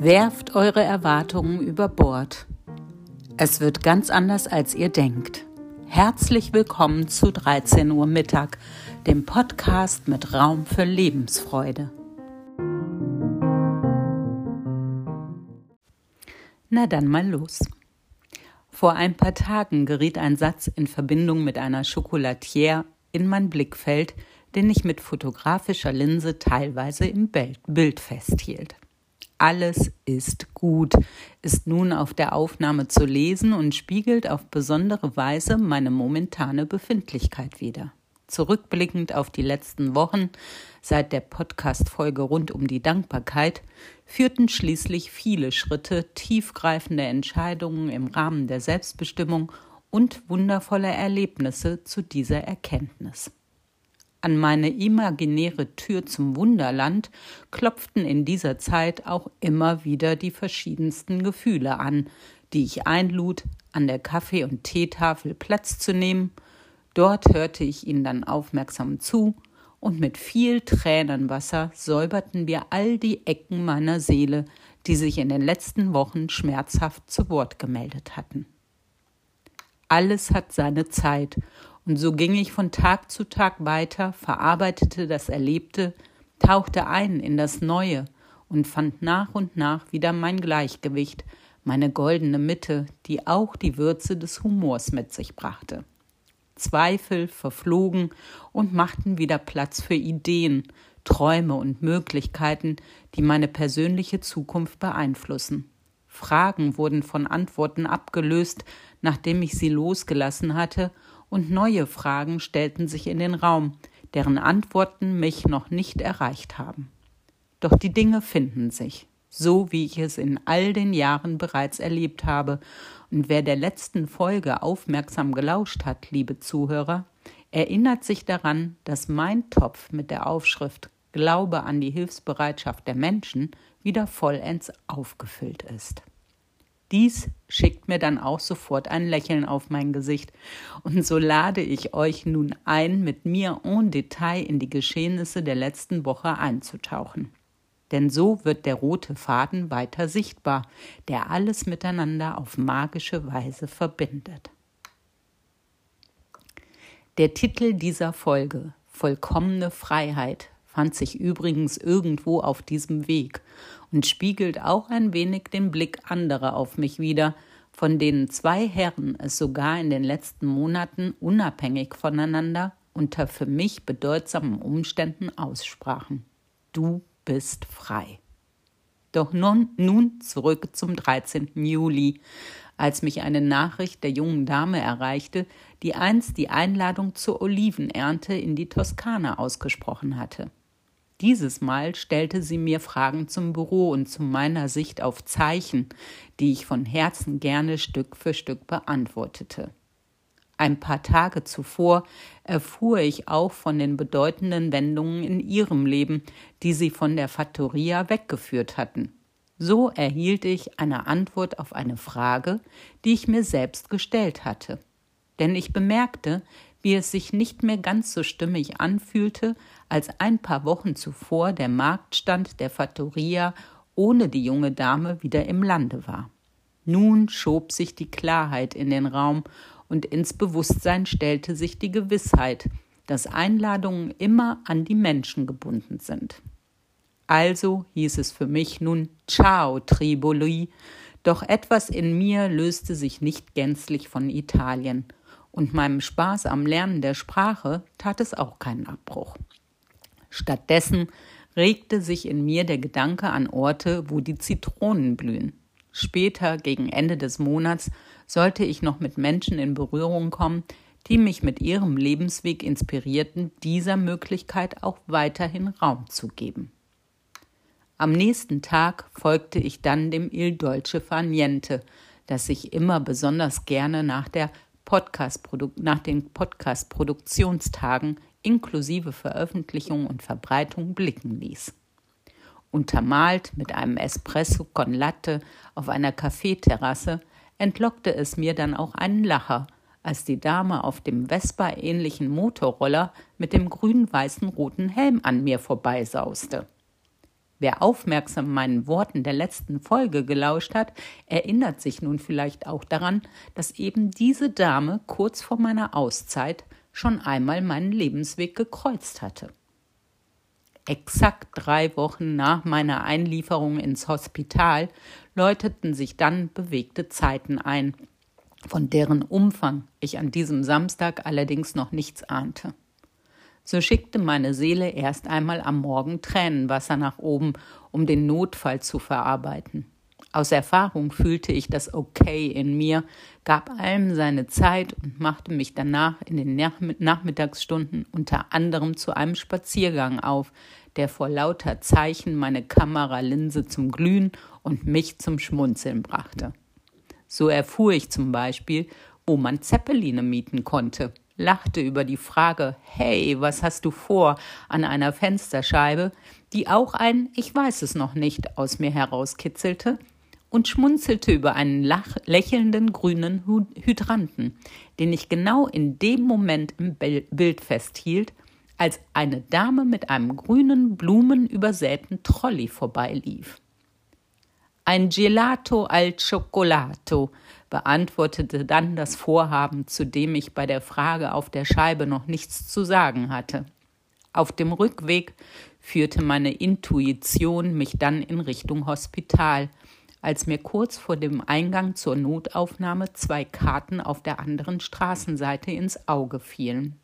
Werft eure Erwartungen über Bord. Es wird ganz anders, als ihr denkt. Herzlich willkommen zu 13 Uhr Mittag, dem Podcast mit Raum für Lebensfreude. Na dann mal los. Vor ein paar Tagen geriet ein Satz in Verbindung mit einer Chocolatière in mein Blickfeld, den ich mit fotografischer Linse teilweise im Bild festhielt. Alles ist gut ist nun auf der Aufnahme zu lesen und spiegelt auf besondere Weise meine momentane Befindlichkeit wider. Zurückblickend auf die letzten Wochen seit der Podcast-Folge rund um die Dankbarkeit führten schließlich viele Schritte, tiefgreifende Entscheidungen im Rahmen der Selbstbestimmung und wundervolle Erlebnisse zu dieser Erkenntnis. An meine imaginäre Tür zum Wunderland klopften in dieser Zeit auch immer wieder die verschiedensten Gefühle an, die ich einlud, an der Kaffee- und Teetafel Platz zu nehmen. Dort hörte ich ihnen dann aufmerksam zu, und mit viel Tränenwasser säuberten wir all die Ecken meiner Seele, die sich in den letzten Wochen schmerzhaft zu Wort gemeldet hatten. Alles hat seine Zeit, und so ging ich von Tag zu Tag weiter, verarbeitete das Erlebte, tauchte ein in das Neue und fand nach und nach wieder mein Gleichgewicht, meine goldene Mitte, die auch die Würze des Humors mit sich brachte. Zweifel verflogen und machten wieder Platz für Ideen, Träume und Möglichkeiten, die meine persönliche Zukunft beeinflussen. Fragen wurden von Antworten abgelöst, nachdem ich sie losgelassen hatte, und neue Fragen stellten sich in den Raum, deren Antworten mich noch nicht erreicht haben. Doch die Dinge finden sich, so wie ich es in all den Jahren bereits erlebt habe, und wer der letzten Folge aufmerksam gelauscht hat, liebe Zuhörer, erinnert sich daran, dass mein Topf mit der Aufschrift Glaube an die Hilfsbereitschaft der Menschen wieder vollends aufgefüllt ist. Dies schickt mir dann auch sofort ein Lächeln auf mein Gesicht. Und so lade ich euch nun ein, mit mir en Detail in die Geschehnisse der letzten Woche einzutauchen. Denn so wird der rote Faden weiter sichtbar, der alles miteinander auf magische Weise verbindet. Der Titel dieser Folge Vollkommene Freiheit fand sich übrigens irgendwo auf diesem Weg und spiegelt auch ein wenig den Blick anderer auf mich wider, von denen zwei Herren es sogar in den letzten Monaten unabhängig voneinander unter für mich bedeutsamen Umständen aussprachen. Du bist frei. Doch nun, nun zurück zum 13. Juli, als mich eine Nachricht der jungen Dame erreichte, die einst die Einladung zur Olivenernte in die Toskana ausgesprochen hatte. Dieses Mal stellte sie mir Fragen zum Büro und zu meiner Sicht auf Zeichen, die ich von Herzen gerne Stück für Stück beantwortete. Ein paar Tage zuvor erfuhr ich auch von den bedeutenden Wendungen in ihrem Leben, die sie von der Fattoria weggeführt hatten. So erhielt ich eine Antwort auf eine Frage, die ich mir selbst gestellt hatte. Denn ich bemerkte, wie es sich nicht mehr ganz so stimmig anfühlte, als ein paar Wochen zuvor der Marktstand der Fattoria ohne die junge Dame wieder im Lande war. Nun schob sich die Klarheit in den Raum und ins Bewusstsein stellte sich die Gewissheit, dass Einladungen immer an die Menschen gebunden sind. Also hieß es für mich nun Ciao, Triboli, doch etwas in mir löste sich nicht gänzlich von Italien und meinem Spaß am Lernen der Sprache tat es auch keinen Abbruch. Stattdessen regte sich in mir der Gedanke an Orte, wo die Zitronen blühen. Später, gegen Ende des Monats, sollte ich noch mit Menschen in Berührung kommen, die mich mit ihrem Lebensweg inspirierten, dieser Möglichkeit auch weiterhin Raum zu geben. Am nächsten Tag folgte ich dann dem Il Dolce Far Niente, das ich immer besonders gerne nach der Podcast nach den Podcast-Produktionstagen inklusive Veröffentlichung und Verbreitung blicken ließ. Untermalt mit einem Espresso con Latte auf einer Kaffeeterrasse entlockte es mir dann auch einen Lacher, als die Dame auf dem Vespa-ähnlichen Motorroller mit dem grün-weißen roten Helm an mir vorbeisauste. Wer aufmerksam meinen Worten der letzten Folge gelauscht hat, erinnert sich nun vielleicht auch daran, dass eben diese Dame kurz vor meiner Auszeit schon einmal meinen Lebensweg gekreuzt hatte. Exakt drei Wochen nach meiner Einlieferung ins Hospital läuteten sich dann bewegte Zeiten ein, von deren Umfang ich an diesem Samstag allerdings noch nichts ahnte so schickte meine Seele erst einmal am Morgen Tränenwasser nach oben, um den Notfall zu verarbeiten. Aus Erfahrung fühlte ich das Okay in mir, gab allem seine Zeit und machte mich danach in den Nachmittagsstunden unter anderem zu einem Spaziergang auf, der vor lauter Zeichen meine Kameralinse zum Glühen und mich zum Schmunzeln brachte. So erfuhr ich zum Beispiel, wo man Zeppeline mieten konnte lachte über die Frage Hey, was hast du vor an einer Fensterscheibe, die auch ein Ich weiß es noch nicht aus mir herauskitzelte, und schmunzelte über einen lächelnden grünen Hydranten, den ich genau in dem Moment im Bild festhielt, als eine Dame mit einem grünen, blumenübersäten Trolley vorbeilief. Ein Gelato al Cioccolato, beantwortete dann das Vorhaben, zu dem ich bei der Frage auf der Scheibe noch nichts zu sagen hatte. Auf dem Rückweg führte meine Intuition mich dann in Richtung Hospital, als mir kurz vor dem Eingang zur Notaufnahme zwei Karten auf der anderen Straßenseite ins Auge fielen.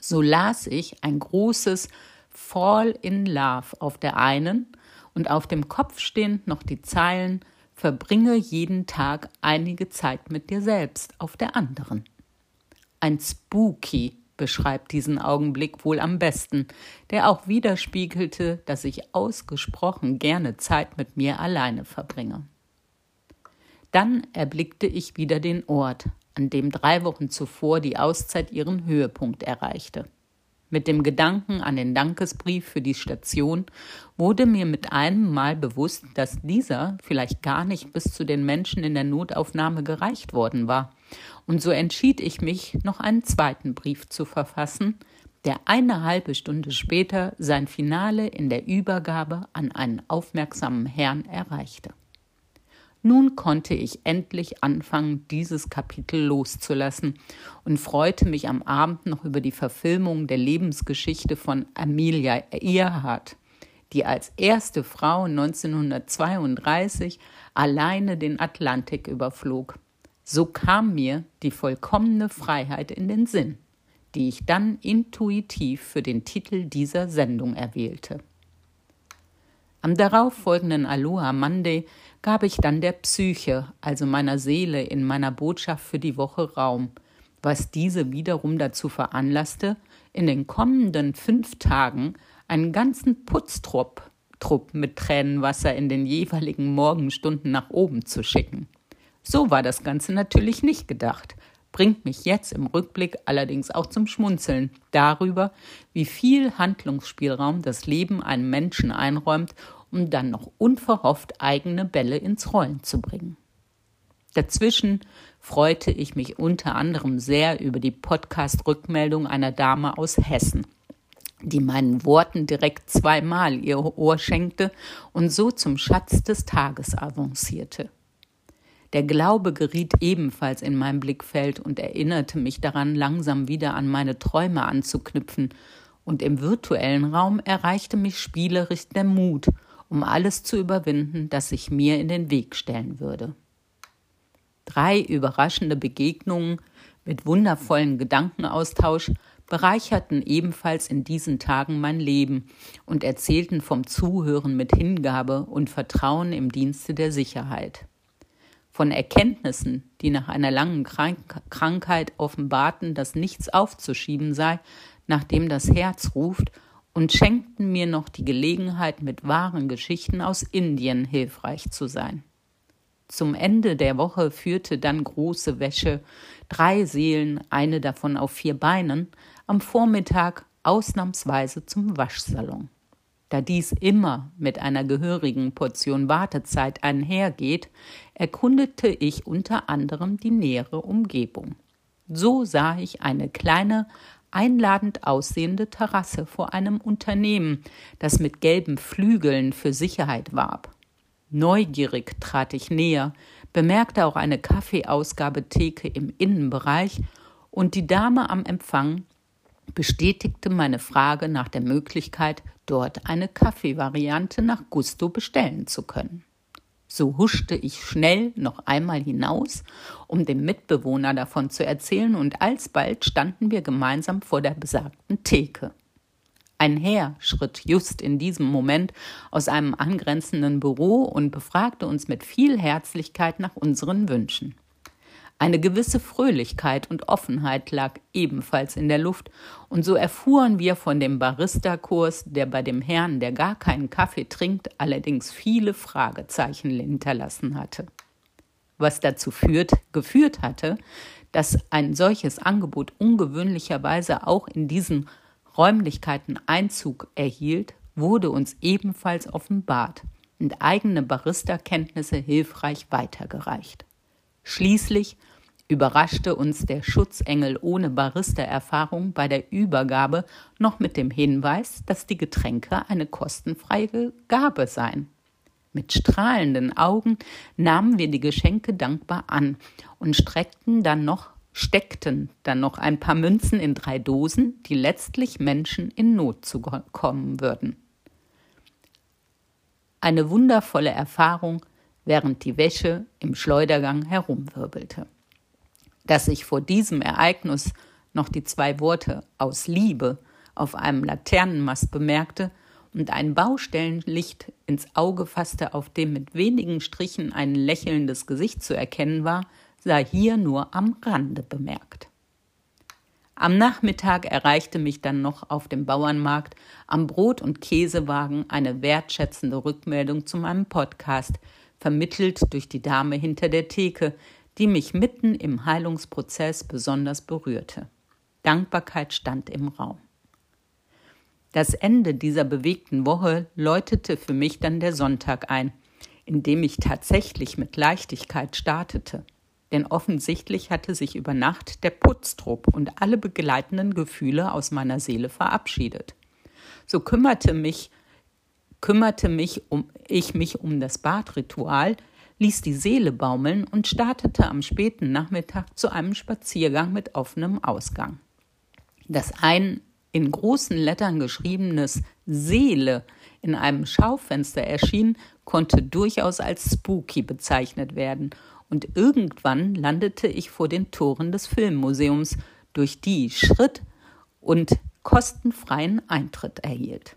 So las ich ein großes Fall in Love auf der einen und auf dem Kopf stehend noch die Zeilen Verbringe jeden Tag einige Zeit mit dir selbst auf der anderen. Ein Spooky beschreibt diesen Augenblick wohl am besten, der auch widerspiegelte, dass ich ausgesprochen gerne Zeit mit mir alleine verbringe. Dann erblickte ich wieder den Ort, an dem drei Wochen zuvor die Auszeit ihren Höhepunkt erreichte. Mit dem Gedanken an den Dankesbrief für die Station wurde mir mit einem Mal bewusst, dass dieser vielleicht gar nicht bis zu den Menschen in der Notaufnahme gereicht worden war. Und so entschied ich mich, noch einen zweiten Brief zu verfassen, der eine halbe Stunde später sein Finale in der Übergabe an einen aufmerksamen Herrn erreichte. Nun konnte ich endlich anfangen, dieses Kapitel loszulassen und freute mich am Abend noch über die Verfilmung der Lebensgeschichte von Amelia Earhart, die als erste Frau 1932 alleine den Atlantik überflog. So kam mir die vollkommene Freiheit in den Sinn, die ich dann intuitiv für den Titel dieser Sendung erwählte. Am darauffolgenden Aloha Monday gab ich dann der Psyche, also meiner Seele, in meiner Botschaft für die Woche Raum, was diese wiederum dazu veranlasste, in den kommenden fünf Tagen einen ganzen Putztrupp Trupp mit Tränenwasser in den jeweiligen Morgenstunden nach oben zu schicken. So war das Ganze natürlich nicht gedacht, bringt mich jetzt im Rückblick allerdings auch zum Schmunzeln darüber, wie viel Handlungsspielraum das Leben einem Menschen einräumt, um dann noch unverhofft eigene Bälle ins Rollen zu bringen. Dazwischen freute ich mich unter anderem sehr über die Podcast-Rückmeldung einer Dame aus Hessen, die meinen Worten direkt zweimal ihr Ohr schenkte und so zum Schatz des Tages avancierte. Der Glaube geriet ebenfalls in mein Blickfeld und erinnerte mich daran, langsam wieder an meine Träume anzuknüpfen, und im virtuellen Raum erreichte mich spielerisch der Mut, um alles zu überwinden, das sich mir in den Weg stellen würde. Drei überraschende Begegnungen mit wundervollen Gedankenaustausch bereicherten ebenfalls in diesen Tagen mein Leben und erzählten vom Zuhören mit Hingabe und Vertrauen im Dienste der Sicherheit von Erkenntnissen, die nach einer langen Krank Krankheit offenbarten, dass nichts aufzuschieben sei, nachdem das Herz ruft, und schenkten mir noch die Gelegenheit, mit wahren Geschichten aus Indien hilfreich zu sein. Zum Ende der Woche führte dann große Wäsche, drei Seelen, eine davon auf vier Beinen, am Vormittag ausnahmsweise zum Waschsalon. Da dies immer mit einer gehörigen Portion Wartezeit einhergeht, erkundete ich unter anderem die nähere Umgebung. So sah ich eine kleine einladend aussehende Terrasse vor einem Unternehmen, das mit gelben Flügeln für Sicherheit warb. Neugierig trat ich näher, bemerkte auch eine Kaffeeausgabetheke im Innenbereich und die Dame am Empfang bestätigte meine Frage nach der Möglichkeit, dort eine Kaffeevariante nach Gusto bestellen zu können. So huschte ich schnell noch einmal hinaus, um dem Mitbewohner davon zu erzählen, und alsbald standen wir gemeinsam vor der besagten Theke. Ein Herr schritt just in diesem Moment aus einem angrenzenden Büro und befragte uns mit viel Herzlichkeit nach unseren Wünschen. Eine gewisse Fröhlichkeit und Offenheit lag ebenfalls in der Luft, und so erfuhren wir von dem Barista-Kurs, der bei dem Herrn, der gar keinen Kaffee trinkt, allerdings viele Fragezeichen hinterlassen hatte. Was dazu führt, geführt hatte, dass ein solches Angebot ungewöhnlicherweise auch in diesen Räumlichkeiten Einzug erhielt, wurde uns ebenfalls offenbart und eigene Barista-Kenntnisse hilfreich weitergereicht. Schließlich überraschte uns der Schutzengel ohne Barista-Erfahrung bei der Übergabe noch mit dem Hinweis, dass die Getränke eine kostenfreie Gabe seien. Mit strahlenden Augen nahmen wir die Geschenke dankbar an und streckten dann noch, steckten dann noch ein paar Münzen in drei Dosen, die letztlich Menschen in Not zukommen würden. Eine wundervolle Erfahrung, während die Wäsche im Schleudergang herumwirbelte dass ich vor diesem Ereignis noch die zwei Worte aus Liebe auf einem Laternenmast bemerkte und ein Baustellenlicht ins Auge fasste, auf dem mit wenigen Strichen ein lächelndes Gesicht zu erkennen war, sei hier nur am Rande bemerkt. Am Nachmittag erreichte mich dann noch auf dem Bauernmarkt am Brot- und Käsewagen eine wertschätzende Rückmeldung zu meinem Podcast, vermittelt durch die Dame hinter der Theke, die mich mitten im Heilungsprozess besonders berührte. Dankbarkeit stand im Raum. Das Ende dieser bewegten Woche läutete für mich dann der Sonntag ein, in dem ich tatsächlich mit Leichtigkeit startete. Denn offensichtlich hatte sich über Nacht der Putztrupp und alle begleitenden Gefühle aus meiner Seele verabschiedet. So kümmerte mich, kümmerte mich um, ich mich um das Badritual, ließ die Seele baumeln und startete am späten Nachmittag zu einem Spaziergang mit offenem Ausgang. Dass ein in großen Lettern geschriebenes Seele in einem Schaufenster erschien, konnte durchaus als spooky bezeichnet werden, und irgendwann landete ich vor den Toren des Filmmuseums, durch die Schritt und kostenfreien Eintritt erhielt.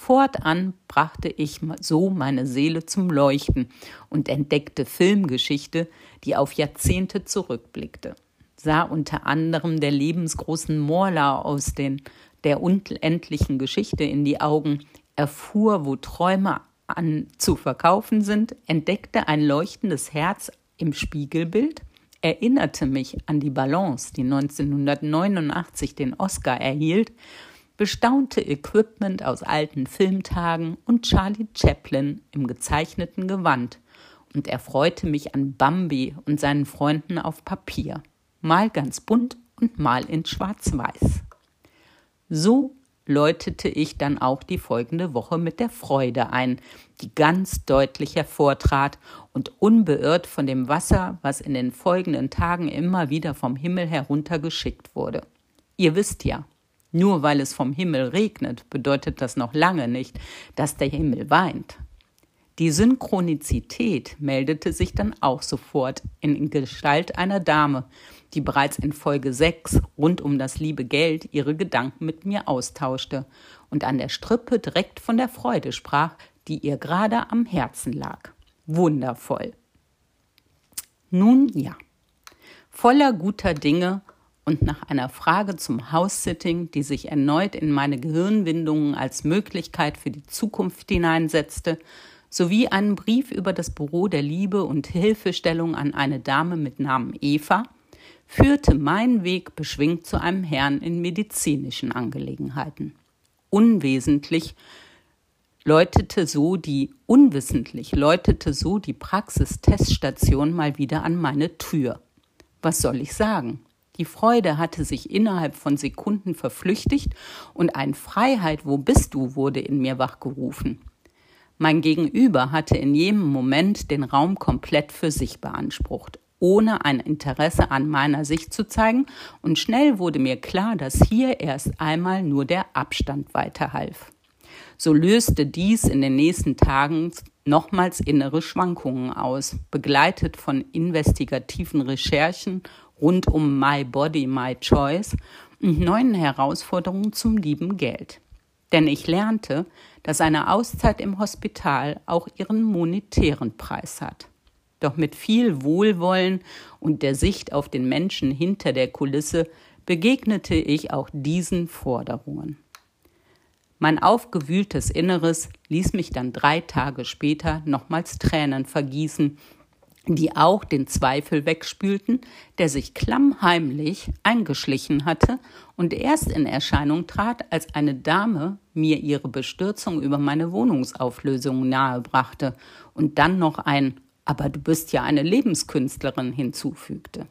Fortan brachte ich so meine Seele zum Leuchten und entdeckte Filmgeschichte, die auf Jahrzehnte zurückblickte. Sah unter anderem der lebensgroßen Morla aus den, der unendlichen Geschichte in die Augen, erfuhr, wo Träume an, zu verkaufen sind, entdeckte ein leuchtendes Herz im Spiegelbild, erinnerte mich an die Balance, die 1989 den Oscar erhielt, bestaunte Equipment aus alten Filmtagen und Charlie Chaplin im gezeichneten Gewand und erfreute mich an Bambi und seinen Freunden auf Papier, mal ganz bunt und mal in schwarz-weiß. So läutete ich dann auch die folgende Woche mit der Freude ein, die ganz deutlich hervortrat und unbeirrt von dem Wasser, was in den folgenden Tagen immer wieder vom Himmel heruntergeschickt wurde. Ihr wisst ja, nur weil es vom Himmel regnet, bedeutet das noch lange nicht, dass der Himmel weint. Die Synchronizität meldete sich dann auch sofort in Gestalt einer Dame, die bereits in Folge 6 rund um das liebe Geld ihre Gedanken mit mir austauschte und an der Strippe direkt von der Freude sprach, die ihr gerade am Herzen lag. Wundervoll. Nun ja, voller guter Dinge und nach einer Frage zum House-Sitting, die sich erneut in meine Gehirnwindungen als Möglichkeit für die Zukunft hineinsetzte, sowie einen Brief über das Büro der Liebe und Hilfestellung an eine Dame mit Namen Eva, führte mein Weg beschwingt zu einem Herrn in medizinischen Angelegenheiten. Unwesentlich läutete so die, unwissentlich läutete so die Praxisteststation mal wieder an meine Tür. Was soll ich sagen? Die Freude hatte sich innerhalb von Sekunden verflüchtigt und ein Freiheit, wo bist du, wurde in mir wachgerufen. Mein Gegenüber hatte in jedem Moment den Raum komplett für sich beansprucht, ohne ein Interesse an meiner Sicht zu zeigen, und schnell wurde mir klar, dass hier erst einmal nur der Abstand weiterhalf. So löste dies in den nächsten Tagen nochmals innere Schwankungen aus, begleitet von investigativen Recherchen rund um My Body, My Choice und neuen Herausforderungen zum lieben Geld. Denn ich lernte, dass eine Auszeit im Hospital auch ihren monetären Preis hat. Doch mit viel Wohlwollen und der Sicht auf den Menschen hinter der Kulisse begegnete ich auch diesen Forderungen. Mein aufgewühltes Inneres ließ mich dann drei Tage später nochmals Tränen vergießen, die auch den Zweifel wegspülten, der sich klammheimlich eingeschlichen hatte und erst in Erscheinung trat, als eine Dame mir ihre Bestürzung über meine Wohnungsauflösung nahebrachte und dann noch ein Aber du bist ja eine Lebenskünstlerin hinzufügte.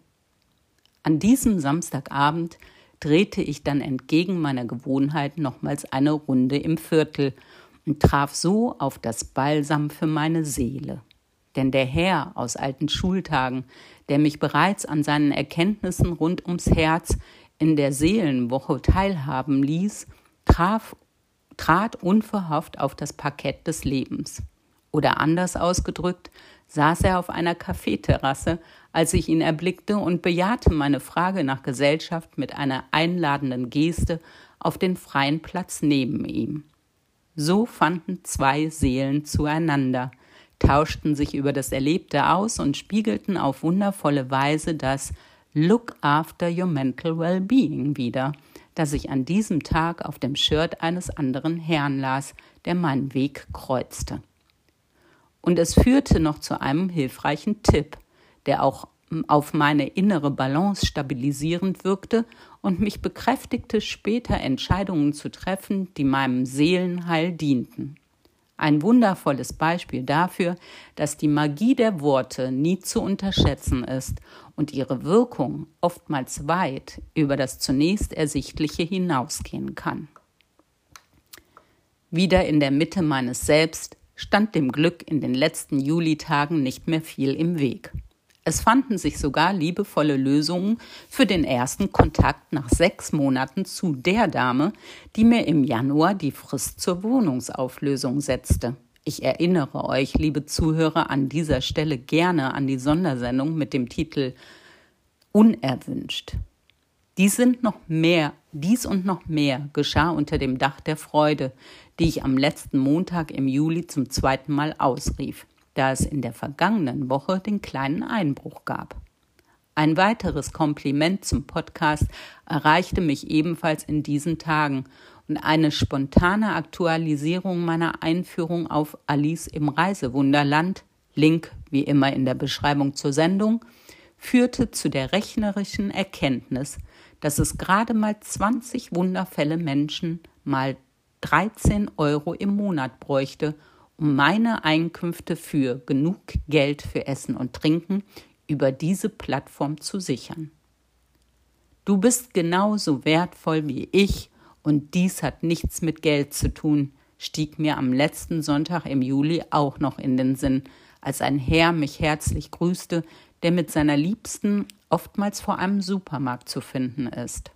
An diesem Samstagabend drehte ich dann entgegen meiner Gewohnheit nochmals eine Runde im Viertel und traf so auf das Balsam für meine Seele. Denn der Herr aus alten Schultagen, der mich bereits an seinen Erkenntnissen rund ums Herz in der Seelenwoche teilhaben ließ, traf, trat unverhofft auf das Parkett des Lebens. Oder anders ausgedrückt, saß er auf einer Kaffeeterrasse, als ich ihn erblickte und bejahte meine Frage nach Gesellschaft mit einer einladenden Geste auf den freien Platz neben ihm. So fanden zwei Seelen zueinander, tauschten sich über das Erlebte aus und spiegelten auf wundervolle Weise das Look after your mental well-being wider, das ich an diesem Tag auf dem Shirt eines anderen Herrn las, der meinen Weg kreuzte. Und es führte noch zu einem hilfreichen Tipp, der auch auf meine innere Balance stabilisierend wirkte und mich bekräftigte, später Entscheidungen zu treffen, die meinem Seelenheil dienten. Ein wundervolles Beispiel dafür, dass die Magie der Worte nie zu unterschätzen ist und ihre Wirkung oftmals weit über das zunächst Ersichtliche hinausgehen kann. Wieder in der Mitte meines Selbst stand dem Glück in den letzten Julitagen nicht mehr viel im Weg. Es fanden sich sogar liebevolle Lösungen für den ersten Kontakt nach sechs Monaten zu der Dame, die mir im Januar die Frist zur Wohnungsauflösung setzte. Ich erinnere euch, liebe Zuhörer, an dieser Stelle gerne an die Sondersendung mit dem Titel Unerwünscht. Dies sind noch mehr, dies und noch mehr geschah unter dem Dach der Freude, die ich am letzten Montag im Juli zum zweiten Mal ausrief, da es in der vergangenen Woche den kleinen Einbruch gab. Ein weiteres Kompliment zum Podcast erreichte mich ebenfalls in diesen Tagen und eine spontane Aktualisierung meiner Einführung auf Alice im Reisewunderland, Link wie immer in der Beschreibung zur Sendung, führte zu der rechnerischen Erkenntnis, dass es gerade mal 20 Wunderfälle Menschen mal 13 Euro im Monat bräuchte, um meine Einkünfte für genug Geld für Essen und Trinken über diese Plattform zu sichern. Du bist genauso wertvoll wie ich und dies hat nichts mit Geld zu tun, stieg mir am letzten Sonntag im Juli auch noch in den Sinn, als ein Herr mich herzlich grüßte, der mit seiner Liebsten oftmals vor einem Supermarkt zu finden ist.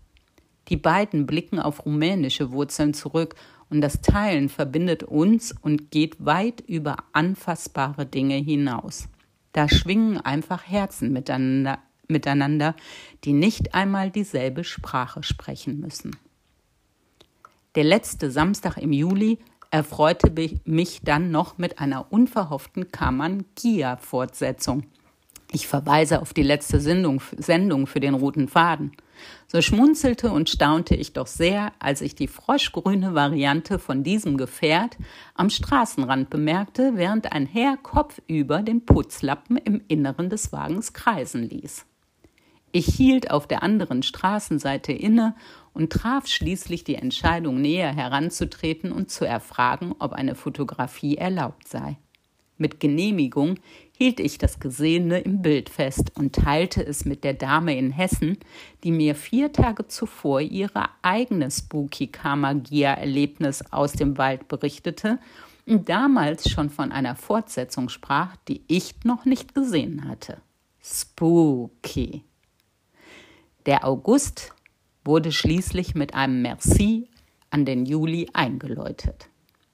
Die beiden blicken auf rumänische Wurzeln zurück und das Teilen verbindet uns und geht weit über anfassbare Dinge hinaus. Da schwingen einfach Herzen miteinander, miteinander, die nicht einmal dieselbe Sprache sprechen müssen. Der letzte Samstag im Juli erfreute mich dann noch mit einer unverhofften Kammern-Gia-Fortsetzung. Ich verweise auf die letzte Sendung, Sendung für den roten Faden. So schmunzelte und staunte ich doch sehr, als ich die froschgrüne Variante von diesem Gefährt am Straßenrand bemerkte, während ein Herr kopfüber den Putzlappen im Inneren des Wagens kreisen ließ. Ich hielt auf der anderen Straßenseite inne und traf schließlich die Entscheidung, näher heranzutreten und zu erfragen, ob eine Fotografie erlaubt sei. Mit Genehmigung hielt ich das Gesehene im Bild fest und teilte es mit der Dame in Hessen, die mir vier Tage zuvor ihre eigene spooky Kamagia-Erlebnis aus dem Wald berichtete und damals schon von einer Fortsetzung sprach, die ich noch nicht gesehen hatte. Spooky. Der August wurde schließlich mit einem Merci an den Juli eingeläutet.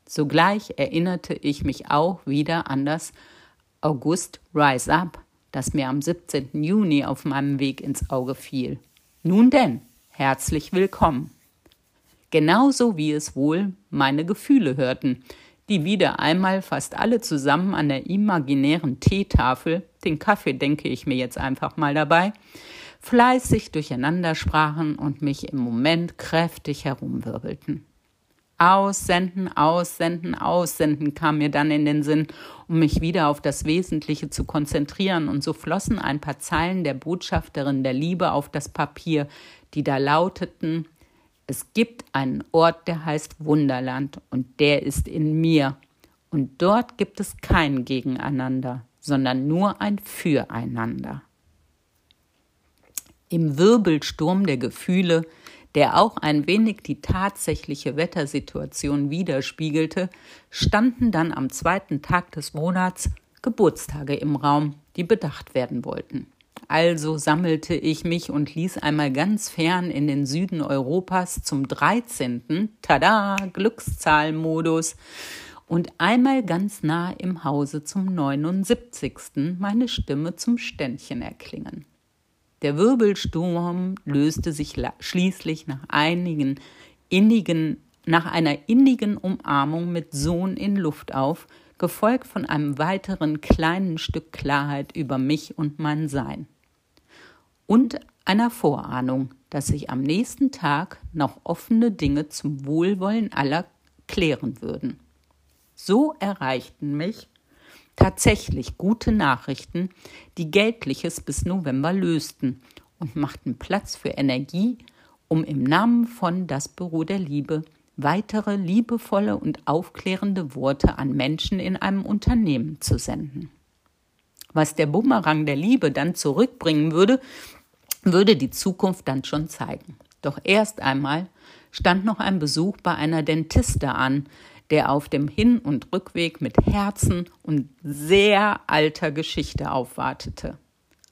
Sogleich erinnerte ich mich auch wieder an das August Rise Up, das mir am 17. Juni auf meinem Weg ins Auge fiel. Nun denn, herzlich willkommen. Genauso wie es wohl meine Gefühle hörten, die wieder einmal fast alle zusammen an der imaginären Teetafel, den Kaffee denke ich mir jetzt einfach mal dabei, fleißig durcheinander sprachen und mich im Moment kräftig herumwirbelten. Aussenden, aussenden, aussenden kam mir dann in den Sinn, um mich wieder auf das Wesentliche zu konzentrieren, und so flossen ein paar Zeilen der Botschafterin der Liebe auf das Papier, die da lauteten Es gibt einen Ort, der heißt Wunderland, und der ist in mir, und dort gibt es kein Gegeneinander, sondern nur ein Füreinander. Im Wirbelsturm der Gefühle der auch ein wenig die tatsächliche Wettersituation widerspiegelte, standen dann am zweiten Tag des Monats Geburtstage im Raum, die bedacht werden wollten. Also sammelte ich mich und ließ einmal ganz fern in den Süden Europas zum 13. Tada, Glückszahlmodus und einmal ganz nah im Hause zum 79. meine Stimme zum Ständchen erklingen. Der Wirbelsturm löste sich schließlich nach einigen innigen, nach einer innigen Umarmung mit Sohn in Luft auf, gefolgt von einem weiteren kleinen Stück Klarheit über mich und mein Sein. Und einer Vorahnung, dass sich am nächsten Tag noch offene Dinge zum Wohlwollen aller klären würden. So erreichten mich tatsächlich gute Nachrichten, die Geldliches bis November lösten und machten Platz für Energie, um im Namen von Das Büro der Liebe weitere liebevolle und aufklärende Worte an Menschen in einem Unternehmen zu senden. Was der Bumerang der Liebe dann zurückbringen würde, würde die Zukunft dann schon zeigen. Doch erst einmal stand noch ein Besuch bei einer Dentiste an, der auf dem Hin- und Rückweg mit Herzen und sehr alter Geschichte aufwartete.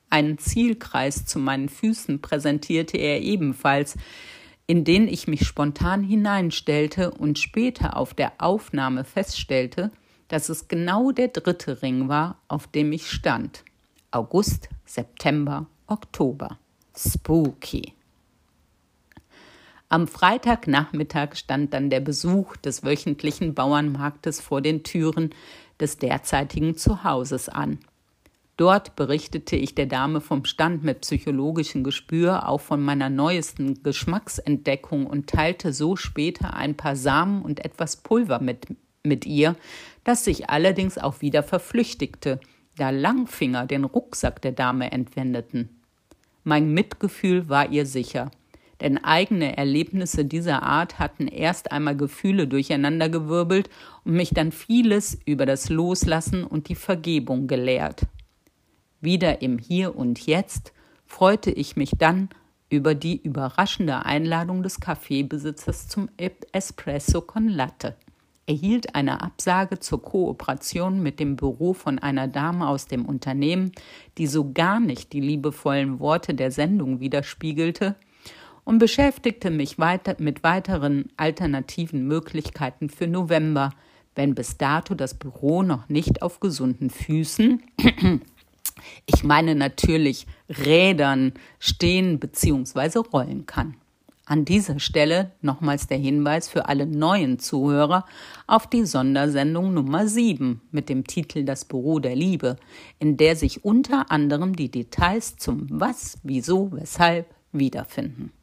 Einen Zielkreis zu meinen Füßen präsentierte er ebenfalls, in den ich mich spontan hineinstellte und später auf der Aufnahme feststellte, dass es genau der dritte Ring war, auf dem ich stand. August, September, Oktober. Spooky. Am Freitagnachmittag stand dann der Besuch des wöchentlichen Bauernmarktes vor den Türen des derzeitigen Zuhauses an. Dort berichtete ich der Dame vom Stand mit psychologischem Gespür, auch von meiner neuesten Geschmacksentdeckung und teilte so später ein paar Samen und etwas Pulver mit, mit ihr, das sich allerdings auch wieder verflüchtigte, da Langfinger den Rucksack der Dame entwendeten. Mein Mitgefühl war ihr sicher denn eigene Erlebnisse dieser Art hatten erst einmal Gefühle durcheinandergewirbelt und mich dann vieles über das Loslassen und die Vergebung gelehrt. Wieder im Hier und Jetzt freute ich mich dann über die überraschende Einladung des Kaffeebesitzers zum Espresso con Latte erhielt eine Absage zur Kooperation mit dem Büro von einer Dame aus dem Unternehmen, die so gar nicht die liebevollen Worte der Sendung widerspiegelte, und beschäftigte mich weiter mit weiteren alternativen Möglichkeiten für November, wenn bis dato das Büro noch nicht auf gesunden Füßen, ich meine natürlich Rädern, stehen bzw. rollen kann. An dieser Stelle nochmals der Hinweis für alle neuen Zuhörer auf die Sondersendung Nummer 7 mit dem Titel Das Büro der Liebe, in der sich unter anderem die Details zum Was, Wieso, Weshalb wiederfinden.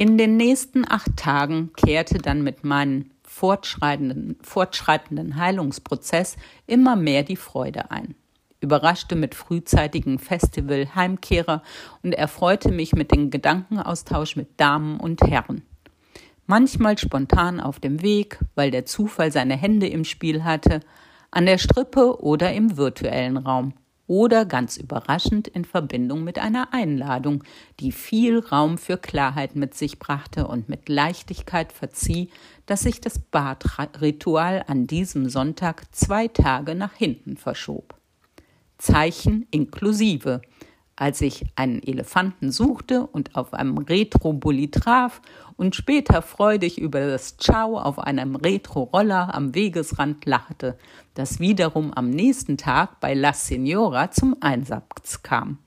In den nächsten acht Tagen kehrte dann mit meinem fortschreitenden, fortschreitenden Heilungsprozess immer mehr die Freude ein. Überraschte mit frühzeitigen Festival-Heimkehrer und erfreute mich mit dem Gedankenaustausch mit Damen und Herren. Manchmal spontan auf dem Weg, weil der Zufall seine Hände im Spiel hatte, an der Strippe oder im virtuellen Raum oder ganz überraschend in Verbindung mit einer Einladung, die viel Raum für Klarheit mit sich brachte und mit Leichtigkeit verzieh, dass sich das Badritual an diesem Sonntag zwei Tage nach hinten verschob. Zeichen inklusive – als ich einen Elefanten suchte und auf einem Retro-Bulli traf und später freudig über das Ciao auf einem Retro-Roller am Wegesrand lachte, das wiederum am nächsten Tag bei La Signora zum Einsatz kam.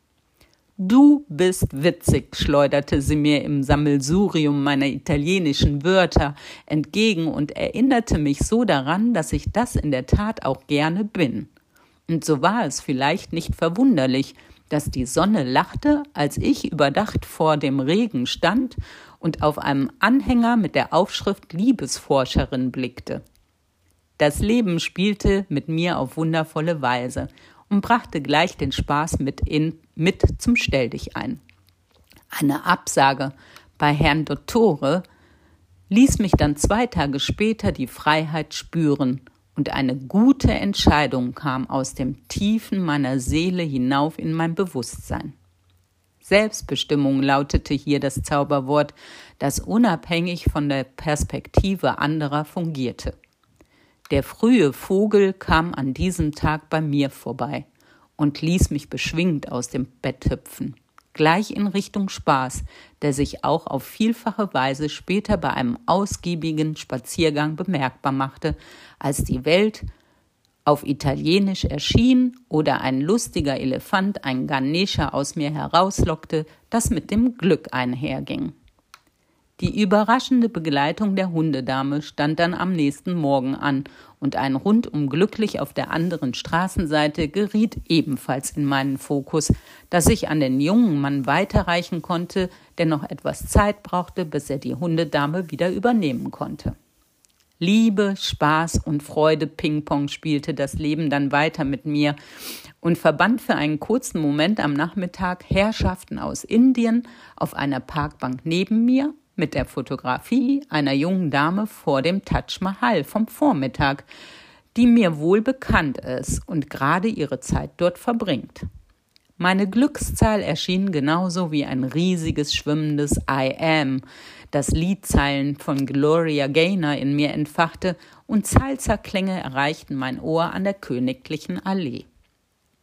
Du bist witzig, schleuderte sie mir im Sammelsurium meiner italienischen Wörter entgegen und erinnerte mich so daran, dass ich das in der Tat auch gerne bin. Und so war es vielleicht nicht verwunderlich, dass die Sonne lachte, als ich überdacht vor dem Regen stand und auf einem Anhänger mit der Aufschrift Liebesforscherin blickte. Das Leben spielte mit mir auf wundervolle Weise und brachte gleich den Spaß mit, in, mit zum Stelldich ein. Eine Absage bei Herrn Dottore ließ mich dann zwei Tage später die Freiheit spüren und eine gute Entscheidung kam aus dem Tiefen meiner Seele hinauf in mein Bewusstsein. Selbstbestimmung lautete hier das Zauberwort, das unabhängig von der Perspektive anderer fungierte. Der frühe Vogel kam an diesem Tag bei mir vorbei und ließ mich beschwingt aus dem Bett hüpfen gleich in Richtung Spaß, der sich auch auf vielfache Weise später bei einem ausgiebigen Spaziergang bemerkbar machte, als die Welt auf Italienisch erschien oder ein lustiger Elefant ein Ganesha aus mir herauslockte, das mit dem Glück einherging. Die überraschende Begleitung der Hundedame stand dann am nächsten Morgen an, und ein rundum glücklich auf der anderen Straßenseite geriet ebenfalls in meinen Fokus, dass ich an den jungen Mann weiterreichen konnte, der noch etwas Zeit brauchte, bis er die Hundedame wieder übernehmen konnte. Liebe, Spaß und Freude Ping-Pong spielte das Leben dann weiter mit mir und verband für einen kurzen Moment am Nachmittag Herrschaften aus Indien auf einer Parkbank neben mir mit der Fotografie einer jungen Dame vor dem Taj Mahal vom Vormittag, die mir wohl bekannt ist und gerade ihre Zeit dort verbringt. Meine Glückszahl erschien genauso wie ein riesiges schwimmendes I am, das Liedzeilen von Gloria Gaynor in mir entfachte und Salzerklänge erreichten mein Ohr an der königlichen Allee.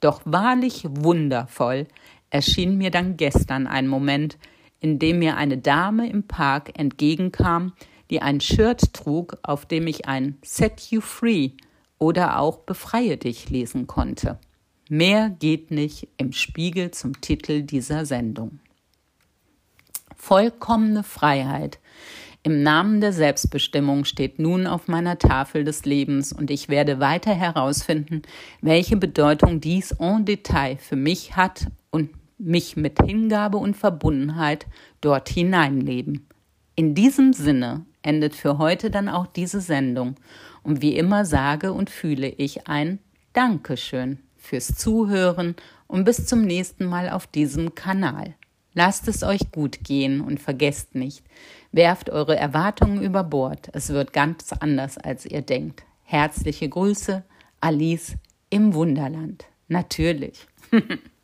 Doch wahrlich wundervoll erschien mir dann gestern ein Moment, in dem mir eine Dame im Park entgegenkam, die ein Shirt trug, auf dem ich ein Set You Free oder auch Befreie dich lesen konnte. Mehr geht nicht im Spiegel zum Titel dieser Sendung. Vollkommene Freiheit im Namen der Selbstbestimmung steht nun auf meiner Tafel des Lebens und ich werde weiter herausfinden, welche Bedeutung dies en Detail für mich hat und mich mit Hingabe und Verbundenheit dort hineinleben. In diesem Sinne endet für heute dann auch diese Sendung und wie immer sage und fühle ich ein Dankeschön fürs Zuhören und bis zum nächsten Mal auf diesem Kanal. Lasst es euch gut gehen und vergesst nicht, werft eure Erwartungen über Bord. Es wird ganz anders, als ihr denkt. Herzliche Grüße, Alice im Wunderland. Natürlich.